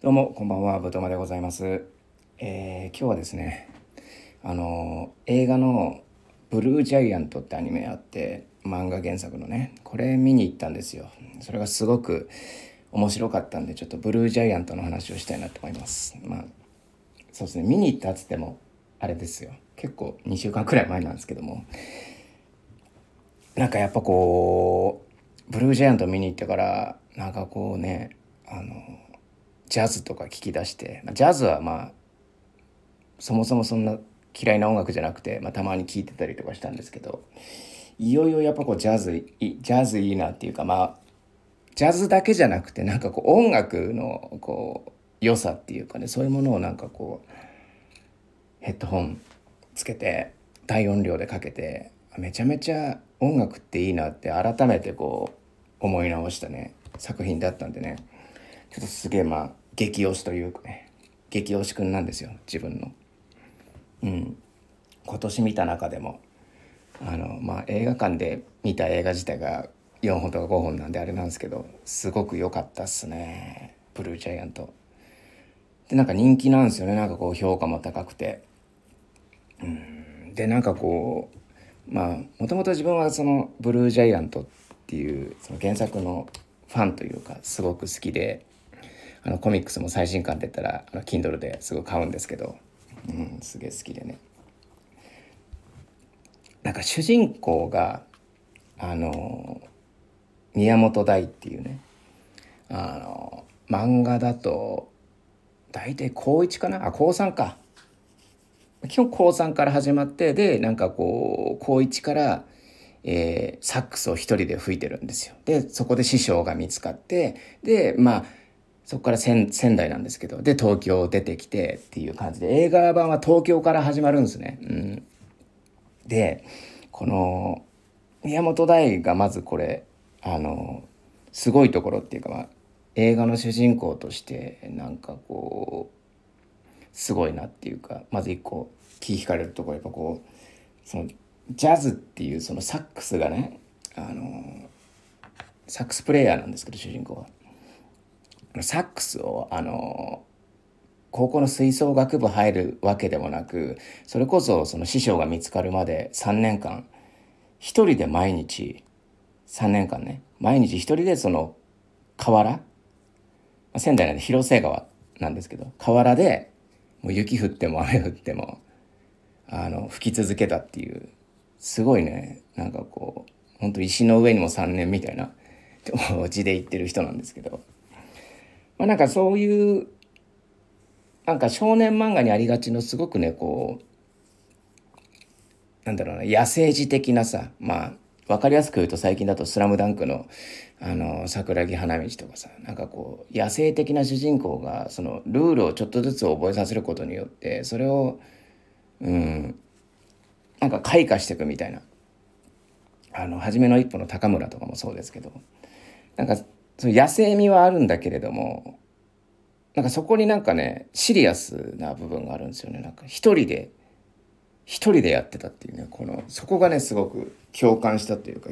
どうも、こんばんは、ぶとまでございます。えー今日はですね、あの映画のブルージャイアントってアニメあって、漫画原作のね、これ見に行ったんですよ。それがすごく面白かったんで、ちょっとブルージャイアントの話をしたいなと思います。まあ、そうですね、見に行ったっつっても、あれですよ。結構2週間くらい前なんですけども、なんかやっぱこう、ブルージャイアント見に行ってから、なんかこうね、あの、ジャズとか聞き出して、まあジャズはまあそもそもそんな嫌いな音楽じゃなくて、まあ、たまに聴いてたりとかしたんですけどいよいよやっぱこうジャズいいジャズいいなっていうかまあジャズだけじゃなくてなんかこう音楽のこう良さっていうかねそういうものをなんかこうヘッドホンつけて大音量でかけてめちゃめちゃ音楽っていいなって改めてこう思い直したね作品だったんでね。ちょっとすげえまあ激推しというかね激推しくんなんですよ自分の。うん、今年見た中でもあの、まあ、映画館で見た映画自体が4本とか5本なんであれなんですけどすごく良かったっすねブルージャイアント。でなんか人気なんですよねなんかこう評価も高くて。うん、でなんかこうまあもともと自分はそのブルージャイアントっていうその原作のファンというかすごく好きであのコミックスも最新刊出たらあの Kindle ですごい買うんですけど、うん、すげえ好きでね。なんか主人公があの宮本大っていうねあの漫画だと大体高1かな？あ高3か。基本高3から始まってでなんかこう高1から、えーサックスを一人で吹いてるんですよ。でそこで師匠が見つかってでまあそこから仙仙台なんですけどで東京出てきてっていう感じで映画版は東京から始まるんですね。うん、でこの宮本大がまずこれあのすごいところっていうか、まあ、映画の主人公としてなんかこうすごいなっていうかまず一個気引かれるところやっぱこうそのジャズっていうそのサックスがねあのサックスプレイヤーなんですけど主人公は。サックスをあの高校の吹奏楽部入るわけでもなくそれこそその師匠が見つかるまで3年間一人で毎日3年間ね毎日一人でその河原仙台なんで広瀬川なんですけど河原でもう雪降っても雨降ってもあの吹き続けたっていうすごいねなんかこう本当石の上にも3年みたいな字で言ってる人なんですけど、まあ、なんかそういうなんか少年漫画にありがちのすごくねこうなんだろうな野生児的なさまあ分かりやすく言うと最近だと「スラムダンクのあの桜木花道とかさなんかこう野生的な主人公がそのルールをちょっとずつ覚えさせることによってそれをうんなんか開花していくみたいなあの初めの一歩の高村とかもそうですけどなんかその野生味はあるんだけれどもなんかそこになんかねシリアスな部分があるんですよね。なんか一人で一人でやってたっていうねこのそこがねすごく共感したっていうか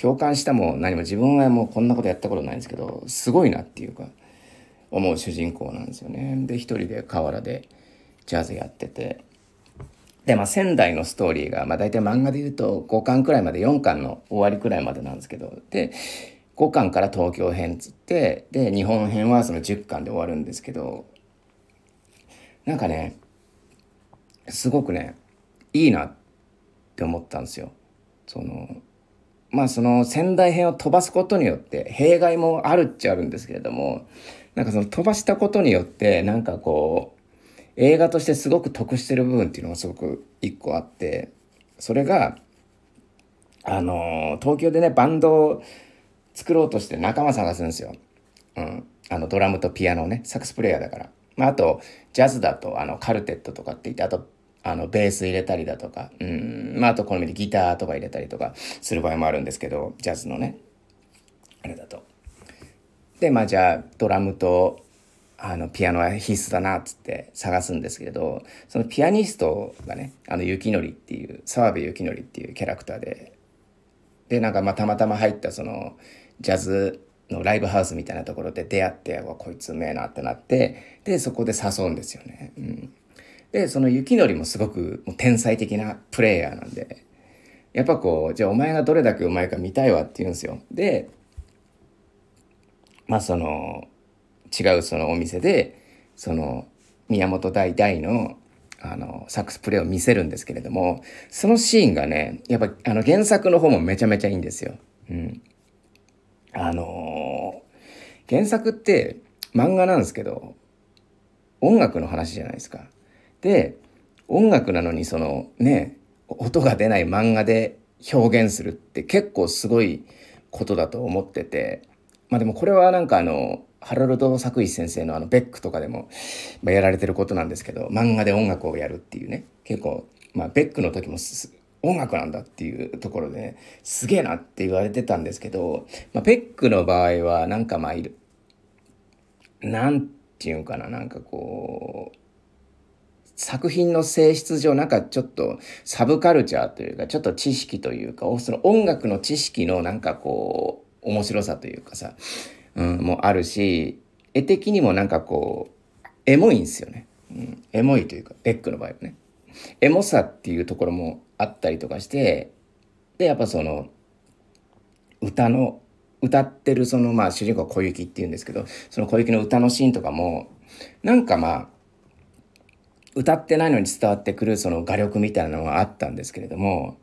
共感したも何も自分はもうこんなことやったことないんですけどすごいなっていうか思う主人公なんですよね。で一人で河原でジャズやってて。でまあ仙台のストーリーが、まあ、大体漫画で言うと5巻くらいまで4巻の終わりくらいまでなんですけど。で5巻から東京編っつってで日本編はその10巻で終わるんですけどなんかねすごくねいいなって思ったんですよ。そのまあその仙台編を飛ばすことによって弊害もあるっちゃあるんですけれどもなんかその飛ばしたことによってなんかこう映画としてすごく得してる部分っていうのがすごく一個あってそれがあの東京でねバンドを作ろうとして仲間探すんですよ。うん、あのドラムとピアノねサックスプレイヤーだから。まあ、あとジャズだとあのカルテットとかって言ってあとあのベース入れたりだとか、うんまあ、あと好みでギターとか入れたりとかする場合もあるんですけどジャズのねあれだと。でまあじゃあドラムとあのピアノは必須だなっつって探すんですけれどそのピアニストがねあの雪のりっていう澤部幸則っていうキャラクターででなんかまあたまたま入ったそのジャズのライブハウスみたいなところで出会ってわこいつうめえなってなってでそこで誘うんですよね。うん、でその雪のりもすごくもう天才的なプレイヤーなんでやっぱこうじゃあお前がどれだけうまいか見たいわって言うんですよ。でまあその違うそのお店でその宮本大大のあのサックスプレーを見せるんですけれどもそのシーンがねやっぱあの原作の方もめちゃめちゃいいんですよ。うん、あのー、原作って漫画なんですけど音楽の話じゃないですか。で音楽なのにそのね音が出ない漫画で表現するって結構すごいことだと思っててまあでもこれはなんかあのハロルド作一先生のあのベックとかでも、まあ、やられてることなんですけど漫画で音楽をやるっていうね結構まあベックの時もす音楽なんだっていうところで、ね、すげえなって言われてたんですけど、まあ、ペックの場合はなんかまあいるなんていうかななんかこう作品の性質上なんかちょっとサブカルチャーというかちょっと知識というかその音楽の知識のなんかこう面白さというかさうん、もあるし、絵的にもなんかこう、エモいんですよね。うん、エモいというか、ベックの場合はね。エモさっていうところもあったりとかして、で、やっぱその、歌の、歌ってるそのまあ主人公小雪っていうんですけど、その小雪の歌のシーンとかも、なんかまあ、歌ってないのに伝わってくるその画力みたいなのがあったんですけれども、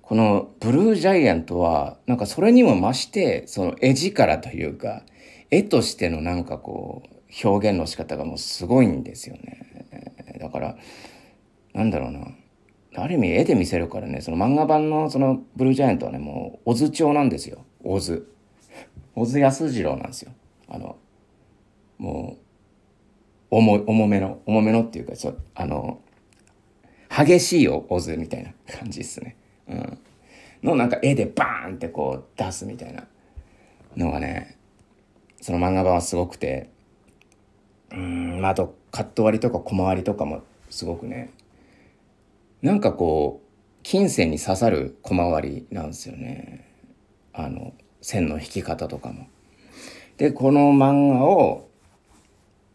このブルージャイアントは、なんかそれにも増して、その絵力というか、絵としてのなんかこう、表現の仕方がもうすごいんですよね。だから、なんだろうな。ある意味絵で見せるからね、その漫画版のそのブルージャイアントはね、もう、小津町なんですよ。小津。小津安二郎なんですよ。あの、もう、重、重めの、重めのっていうか、ちょあの、激しい小津みたいな感じですね。うん、のなんか絵でバーンってこう出すみたいなのがねその漫画版はすごくてうんあとカット割りとか小回りとかもすごくねなんかこう金銭に刺さる小回りなんですよねあの線の引き方とかも。でこの漫画を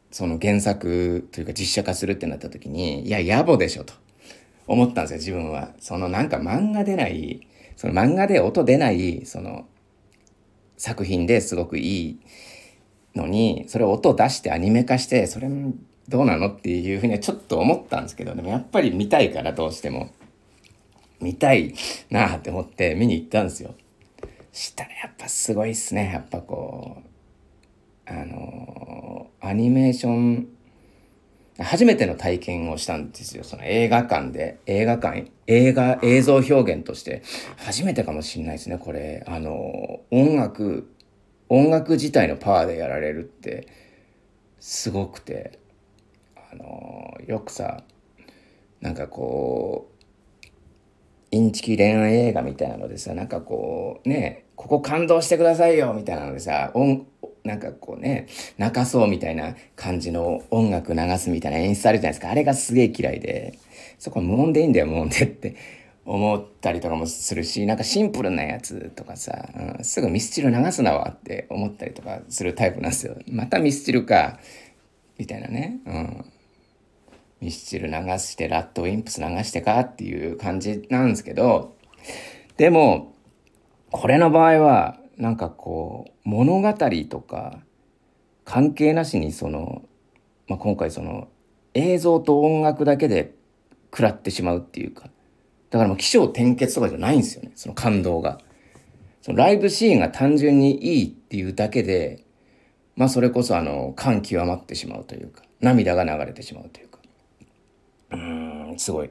その原作というか実写化するってなった時にいや野暮でしょと思ったんですよ、自分は。そのなんか漫画出ない、その漫画で音出ない、その作品ですごくいいのに、それを音出してアニメ化して、それどうなの？っていうふうにはちょっと思ったんですけど、でもやっぱり見たいからどうしても。見たいなあって思って見に行ったんですよ。したらやっぱすごいっすね。やっぱこう、あのー、アニメーション初めての体験をしたんですよ。その映画館で、映画館、映画、映像表現として、初めてかもしれないですね、これ。あの、音楽、音楽自体のパワーでやられるって、すごくて、あの、よくさ、なんかこう、インチキ恋愛映画みたいなのでさ、なんかこう、ね、ここ感動してくださいよみたいなのでさ、音、なんかこうね、泣かそうみたいな感じの音楽流すみたいな演出あるじゃないですか。あれがすげえ嫌いで、そこ無音でいいんだよ、無音でって思ったりとかもするし、なんかシンプルなやつとかさ、うん、すぐミスチル流すなわって思ったりとかするタイプなんですよ。またミスチルか、みたいなね。うん。ミスチル流してラッドウィンプス流してかっていう感じなんですけど、でも、これの場合は、なんかこう物語とか関係なしにその、まあ、今回その映像と音楽だけで食らってしまうっていうかだからもう起承転結とかじゃないんですよねその感動が。そのライブシーンが単純にいいっていうだけでまあそれこそあの感極まってしまうというか涙が流れてしまうというかうんすごい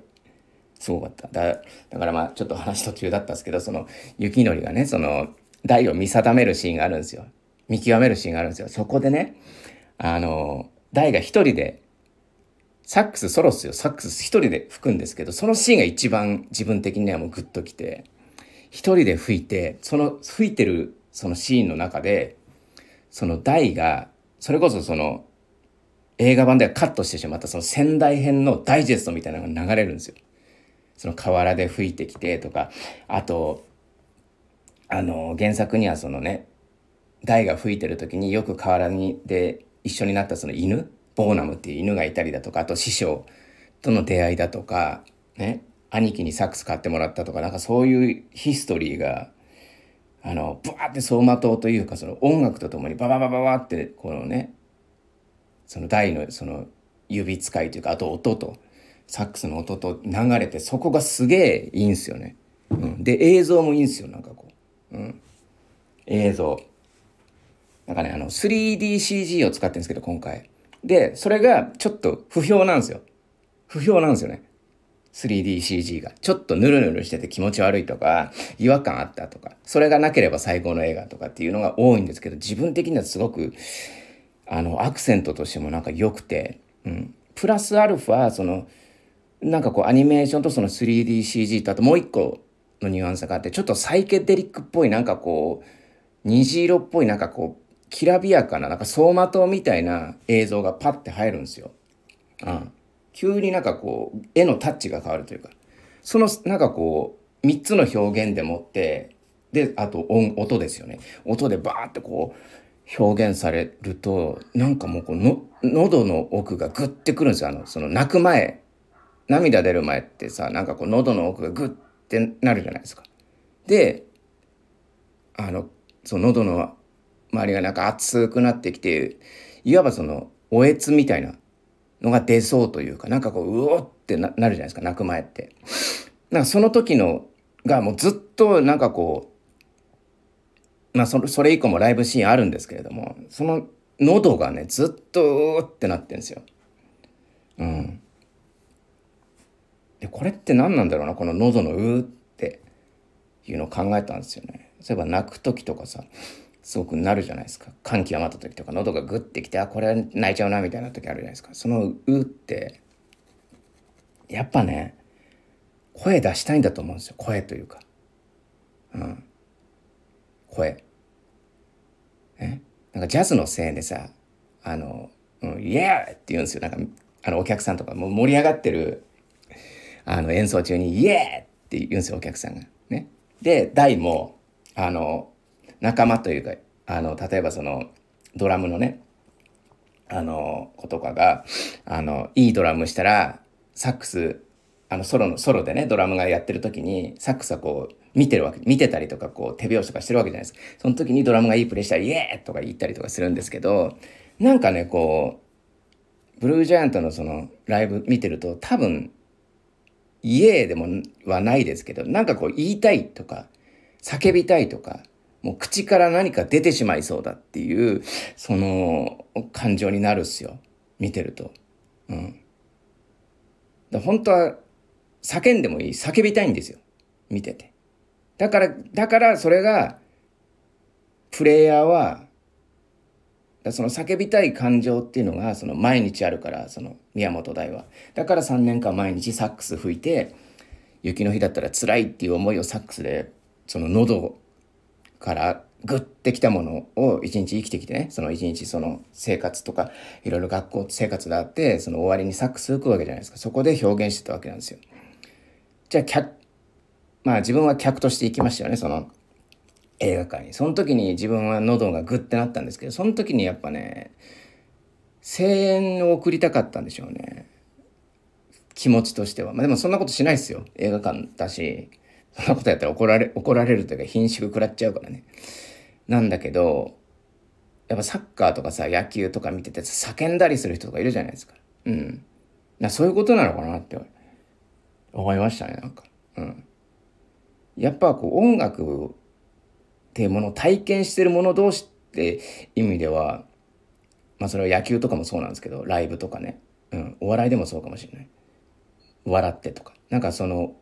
すごかっただだからまあちょっと話途中だったんですけどその雪のりがねその台を見定めるシーンがあるんですよ。見極めるシーンがあるんですよ。そこでね、あの、台が一人で、サックスソロっすよ。サックス一人で吹くんですけど、そのシーンが一番自分的にはもうグッときて、一人で吹いて、その吹いてるそのシーンの中で、その台が、それこそその映画版ではカットしてしまったその仙台編のダイジェストみたいなのが流れるんですよ。その河原で吹いてきてとか、あと、あの、原作にはそのね、大が吹いてる時によく河原にで一緒になったその犬ボーナムっていう犬がいたりだとかあと師匠との出会いだとかね兄貴にサックス買ってもらったとかなんかそういうヒストリーがあのブワーって走馬灯というかその音楽とともにバババババってこのねその大のその指使いというかあと音とサックスの音と流れてそこがすげえいいんすよね。うん、で映像もいいんすよなんかこう、うん、映像。なんかねあの 3DCG を使ってるんですけど今回。でそれがちょっと不評なんですよ。不評なんですよね。3DCG が。ちょっとヌルヌルしてて気持ち悪いとか、違和感あったとか、それがなければ最高の映画とかっていうのが多いんですけど、自分的にはすごく、あの、アクセントとしてもなんか良くて、うん。プラスアルファ、その、なんかこうアニメーションとその 3DCG とあともう一個のニュアンスがあって、ちょっとサイケデリックっぽいなんかこう、虹色っぽいなんかこう、きらびやかななんか走馬灯みたいな映像がパッて入るんですよ。うん。急になんかこう、絵のタッチが変わるというか、そのなんかこう、3つの表現でもって、で、あと音、音ですよね。音でバーってこう、表現されると、なんかもうこの、喉の奥がグッてくるんですよ。あの、その泣く前、涙出る前ってさ、なんかこう喉の奥がグッてなるじゃないですか。で、あの、その喉の周りがなんか熱くなってきて、いわばその、おえつみたいなのが出そうというか、なんかこう、うおってなるじゃないですか、泣く前って。なんかその時のがもうずっとなんかこう、まあそそれ以降もライブシーンあるんですけれども、その喉がね、ずっとうーってなってんですよ。うん。で、これって何なんだろうな、この喉のうーっていうのを考えたんですよね。そういえば泣く時とかさ、すごくなるじゃないですか感極まった時とか喉がグッてきてあこれ泣いちゃうなみたいな時あるじゃないですかその「う」ってやっぱね声出したいんだと思うんですよ声というかうん声。え？なんかジャズのせいでさあの「うん、イエー!」って言うんですよ。なんかあのお客さんとかもう盛り上がってるあの演奏中に「イエー!」って言うんですよお客さんが。ね？で大もあの仲間というかあの例えばそのドラムのねあの子とかがあのいいドラムしたらサックスあのソロのソロでねドラムがやってる時にサックスはこう見てるわけ見てたりとかこう手拍子とかしてるわけじゃないですかその時にドラムがいいプレーしたら「イエー!」とか言ったりとかするんですけどなんかねこうブルージャイアントのそのライブ見てると多分「イエー!」でもはないですけどなんかこう言いたいとか叫びたいとかもう口から何か出てしまいそうだっていう、その感情になるっすよ。見てると。うん。だ本当は叫んでもいい。叫びたいんですよ。見てて。だから、だからそれが、プレイヤーは、その叫びたい感情っていうのが、その毎日あるから、その宮本大は。だから3年間毎日サックス吹いて、雪の日だったら辛いっていう思いをサックスで、その喉からグッてきたものを一日生きてきてねその一日その生活とかいろいろ学校生活があってその終わりにサックス吹くわけじゃないですかそこで表現してたわけなんですよ。じゃあまあ自分は客として行きましたよねその映画館にその時に自分は喉がグッてなったんですけどその時にやっぱね声援を送りたかったんでしょうね気持ちとしてはまあでもそんなことしないですよ映画館だしそんなことやったら怒られ、怒られるというか貧縮食らっちゃうからね。なんだけど、やっぱサッカーとかさ、野球とか見てて叫んだりする人とかいるじゃないですか。うん。なそういうことなのかなって思いましたね、なんか。うん。やっぱこう音楽っていうものを体験してる者同士って意味では、まあそれは野球とかもそうなんですけど、ライブとかね。うん。お笑いでもそうかもしれない。笑ってとか。なんかその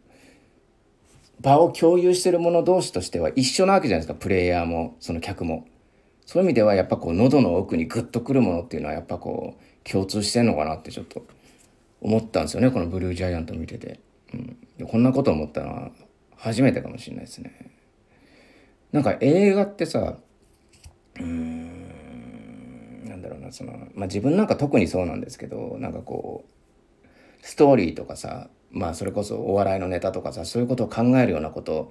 場を共有してる者同士としては一緒なわけじゃないですかプレイヤーもその客もそういう意味ではやっぱこう喉の奥にグッとくるものっていうのはやっぱこう共通してんのかなってちょっと思ったんですよねこのブルージャイアント見てて、うん、こんなこと思ったのは初めてかもしれないですね。なんか映画ってさうんなんだろうなそのまあ自分なんか特にそうなんですけどなんかこうストーリーとかさまあそれこそお笑いのネタとかさそういうことを考えるようなこと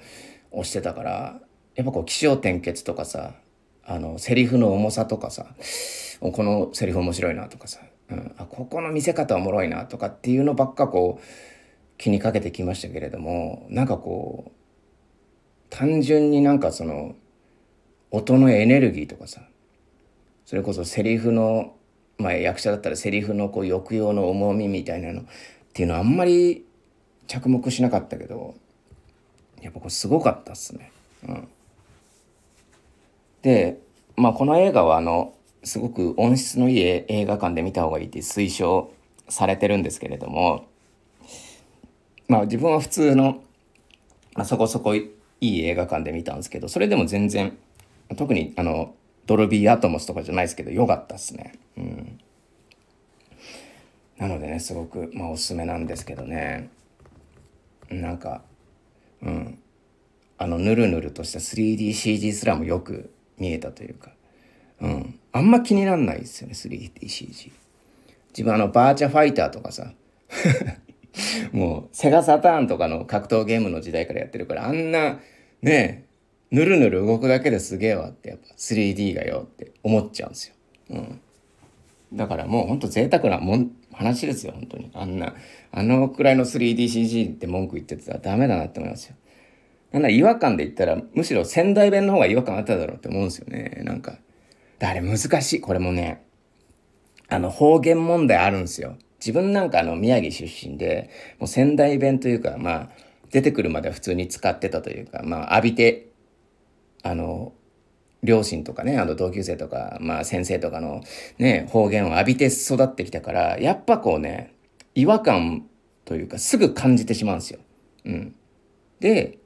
をしてたからやっぱこう起承転結とかさあの、セリフの重さとかさ、このセリフ面白いなとかさ、うん、あ、ここの見せ方おもろいなとかっていうのばっかこう、気にかけてきましたけれども、なんかこう、単純になんかその、音のエネルギーとかさ、それこそセリフの、まあ役者だったらセリフのこう抑揚の重みみたいなのっていうのはあんまり着目しなかったけど、やっぱこれすごかったっすね。うん。で、まあこの映画はあの、すごく音質のいい映画館で見た方がいいって推奨されてるんですけれども、まあ自分は普通の、まあ、そこそこいい映画館で見たんですけど、それでも全然、特にあの、ドルビーアトモスとかじゃないですけど、良かったっすね。うん。なのでね、すごく、まあおすすめなんですけどね。なんか、うん。あの、ぬるぬるとした 3DCG すらもよく見えたというか、うん。あんま気になんないですよね、3DCG。自分あの、バーチャファイターとかさ、もう、セガサターンとかの格闘ゲームの時代からやってるから、あんな、ねえ、ぬるぬる動くだけですげえわって、やっぱ 3D がよって思っちゃうんですよ。うん。だからもうほんと贅沢なもん、話ですよ、本当に。あんな、あのくらいの 3DCG って文句言ってたらダメだなって思いますよ。なんだ違和感で言ったら、むしろ仙台弁の方が違和感あっただろうって思うんですよね。なんか。あれ難しい。これもね、あの方言問題あるんですよ。自分なんかあの宮城出身で、もう仙台弁というか、まあ、出てくるまでは普通に使ってたというか、まあ、浴びて、あの、両親とかね、あの同級生とか、まあ先生とかのね、方言を浴びて育ってきたから、やっぱこうね、違和感というかすぐ感じてしまうんですよ。うん。で、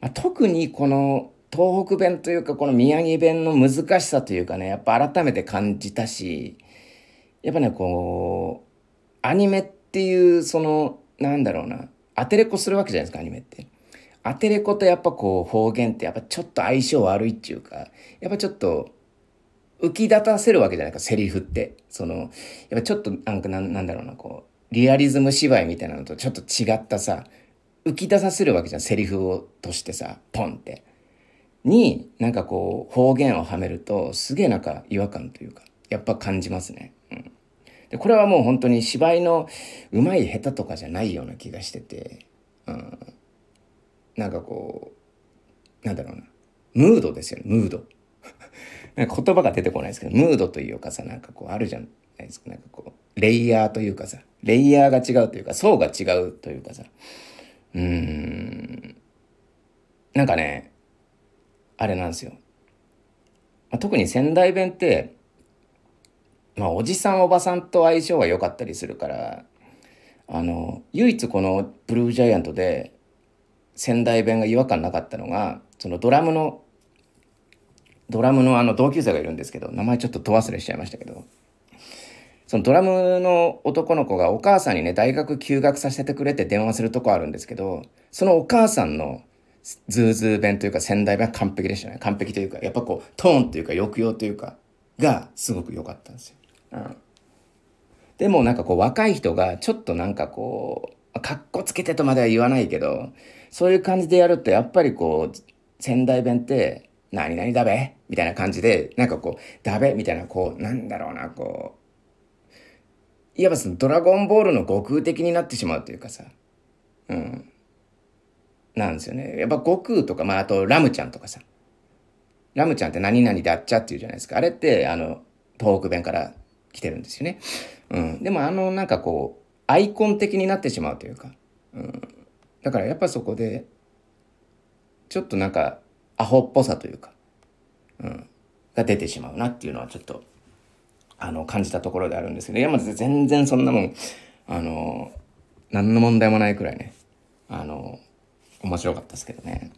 まあ、特にこの東北弁というかこの宮城弁の難しさというかね、やっぱ改めて感じたし、やっぱね、こう、アニメっていうその、なんだろうな、アテレコするわけじゃないですか、アニメって。アテレコとやっぱこう方言ってやっぱちょっと相性悪いっていうか、やっぱちょっと浮き立たせるわけじゃないか、セリフって。その、やっぱちょっとなんかなんだろうな、こう、リアリズム芝居みたいなのとちょっと違ったさ、浮き出させるわけじゃん、セリフをとしてさ、ポンって。に、なんかこう、方言をはめると、すげえなんか違和感というか、やっぱ感じますね。うん。で、これはもう本当に芝居の上手い下手とかじゃないような気がしてて、うん。なんかこう、なんだろうな。ムードですよね、ムード。なんか言葉が出てこないですけど、ムードというかさ、なんかこうあるじゃないですか。なんかこう、レイヤーというかさ、レイヤーが違うというか、層が違うというかさ、うーん、なんかね、あれなんですよ。まあ、特に仙台弁って、まあ、おじさんおばさんと相性が良かったりするから、あの、唯一このブルージャイアントで仙台弁が違和感なかったのがそのドラムのドラムのあの同級生がいるんですけど名前ちょっとど忘れしちゃいましたけどそのドラムの男の子がお母さんにね大学休学させてくれって電話するとこあるんですけどそのお母さんのズーズー弁というか仙台弁は完璧でしたね完璧というかやっぱこうトーンというか抑揚というかがすごく良かったんですよ。でもなんかこう若い人がちょっとなんかこうかっこつけてとまでは言わないけどそういう感じでやると、やっぱりこう、仙台弁って、何々だべ？みたいな感じで、なんかこう、だべ？みたいな、こう、なんだろうな、こう、いわばそのドラゴンボールの悟空的になってしまうというかさ、うん。なんですよね。やっぱ悟空とか、まあ、あとラムちゃんとかさ、ラムちゃんって何々であっちゃっていうじゃないですか。あれって、あの、東北弁から来てるんですよね。うん。でもあの、なんかこう、アイコン的になってしまうというか、うん。だからやっぱそこでちょっとなんかアホっぽさというか、うん、が出てしまうなっていうのはちょっとあの感じたところであるんですけど。いやまず全然そんなもんあの何の問題もないくらいね。あの面白かったですけどね、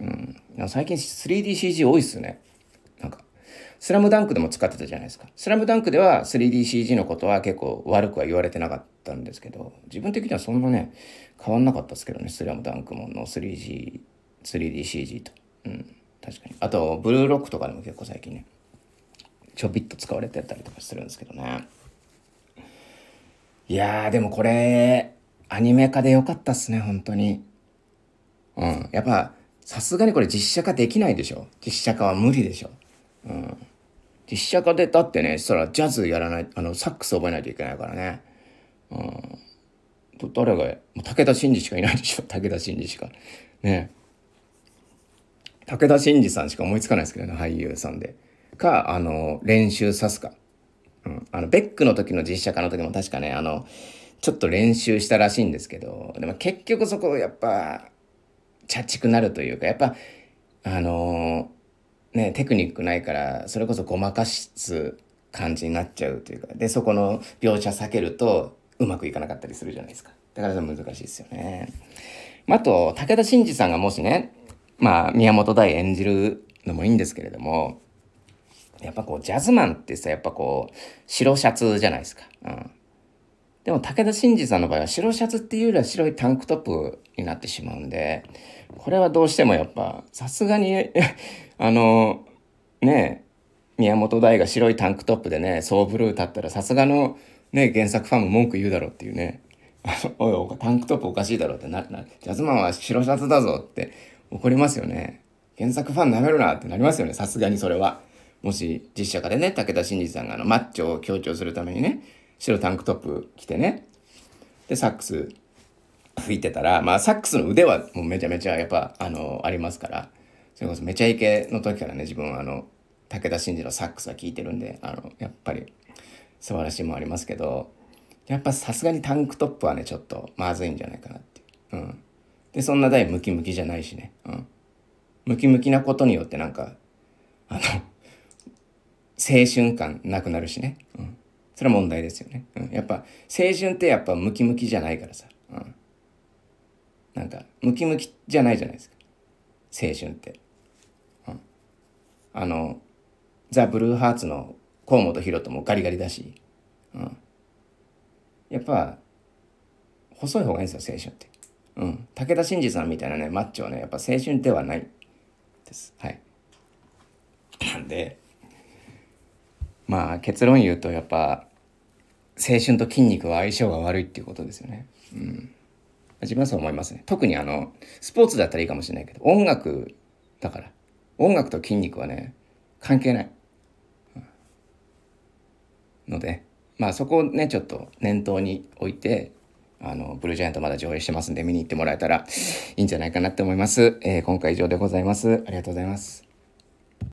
うん、最近 3DCG 多いっすよね。スラムダンクでも使ってたじゃないですか。スラムダンクでは 3DCG のことは結構悪くは言われてなかったんですけど、自分的にはそんなね、変わんなかったですけどね、スラムダンクもの 3G、3DCG と。うん、確かに。あと、ブルーロックとかでも結構最近ね、ちょびっと使われてたりとかするんですけどね。いやー、でもこれ、アニメ化でよかったっすね、本当に。うん。やっぱ、さすがにこれ実写化できないでしょ。実写化は無理でしょ。うん。実写化でだってね、そしたらジャズやらない、あの、サックス覚えないといけないからね。うん。誰が、武田真治しかいないでしょ、武田真治しか。ね武田真治さんしか思いつかないですけどね、俳優さんで。か、あの、練習さすか。うん。あの、ベックの時の実写化の時も確かね、あの、ちょっと練習したらしいんですけど、でも結局そこやっぱ、チャチくなるというか、やっぱ、あのね、テクニックないから、それこそごまかす感じになっちゃうというか、で、そこの描写避けるとうまくいかなかったりするじゃないですか。だから難しいですよね。あ、あと、武田真治さんがもしね、まあ、宮本大演じるのもいいんですけれども、やっぱこう、ジャズマンってさ、やっぱこう、白シャツじゃないですか。うん。でも武田真治さんの場合は白シャツっていうよりは白いタンクトップになってしまうんで、これはどうしてもやっぱ、さすがに あの、ね宮本大が白いタンクトップでね、ソーブルー立ったらさすがのね、原作ファンも文句言うだろうっていうね。おいお、タンクトップおかしいだろってな、な、ジャズマンは白シャツだぞって怒りますよね。原作ファン舐めるなってなりますよね、さすがにそれは。もし実写化でね、武田真治さんがあのマッチョを強調するためにね、白タンクトップ着てね。でサックス吹いてたらまあサックスの腕はもうめちゃめちゃやっぱあのありますから。それこそめちゃイケの時からね自分はあの武田真治のサックスは聴いてるんであのやっぱり素晴らしいもありますけどやっぱさすがにタンクトップはねちょっとまずいんじゃないかなってう。うん、でそんな台ムキムキじゃないしね、うん、ムキムキなことによってなんかあの青春感なくなるしね。うん。それは問題ですよね。うん、やっぱ青春ってやっぱムキムキじゃないからさ。うん、なんかムキムキじゃないじゃないですか。青春って。うん、あのザ・ブルーハーツの河本大翔もガリガリだし。うん、やっぱ細い方がいいんですよ青春って。うん、武田真治さんみたいなねマッチョはねやっぱ青春ではないです。はい。なんでまあ結論言うとやっぱ青春と筋肉は相性が悪いっていうことですよね。うん。自分はそう思いますね。特にあの、スポーツだったらいいかもしれないけど、音楽だから。音楽と筋肉はね、関係ない。ので、まあそこをね、ちょっと念頭に置いて、あの、ブルージャイアントまだ上映してますんで見に行ってもらえたらいいんじゃないかなって思います。えー、今回以上でございます。ありがとうございます。